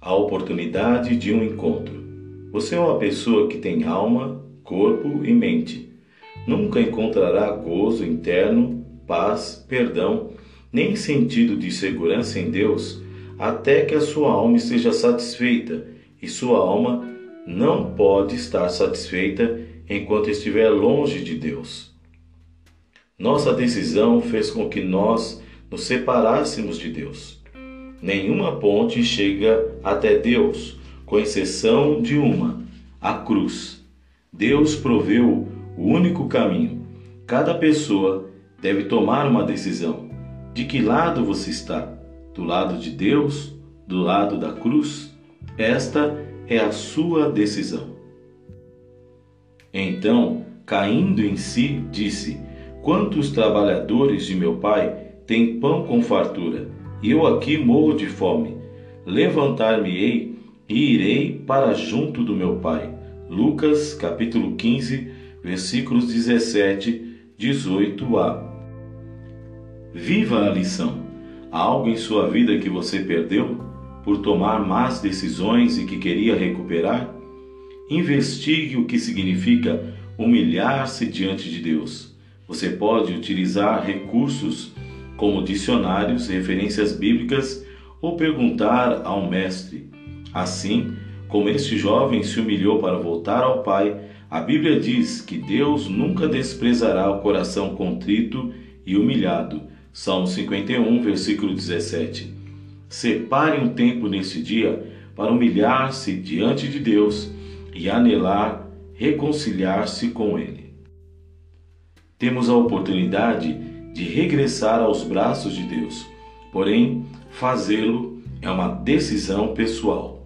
oportunidade de um encontro. Você é uma pessoa que tem alma, corpo e mente. Nunca encontrará gozo interno, paz, perdão, nem sentido de segurança em Deus até que a sua alma esteja satisfeita, e sua alma não pode estar satisfeita enquanto estiver longe de Deus. Nossa decisão fez com que nós nos separássemos de Deus. Nenhuma ponte chega até Deus, com exceção de uma, a cruz. Deus proveu o único caminho. Cada pessoa deve tomar uma decisão. De que lado você está? Do lado de Deus? Do lado da cruz? Esta é a sua decisão. Então, caindo em si, disse: Quantos trabalhadores de meu pai têm pão com fartura, eu aqui morro de fome? Levantar-me-ei e irei para junto do meu pai. Lucas capítulo 15, versículos 17, 18a. Viva a lição. Há algo em sua vida que você perdeu por tomar más decisões e que queria recuperar? Investigue o que significa humilhar-se diante de Deus. Você pode utilizar recursos como dicionários, referências bíblicas ou perguntar a um mestre. Assim, como este jovem se humilhou para voltar ao Pai, a Bíblia diz que Deus nunca desprezará o coração contrito e humilhado. Salmo 51, versículo 17. Separe um tempo nesse dia para humilhar-se diante de Deus e anelar reconciliar-se com Ele. Temos a oportunidade de regressar aos braços de Deus, porém, fazê-lo é uma decisão pessoal.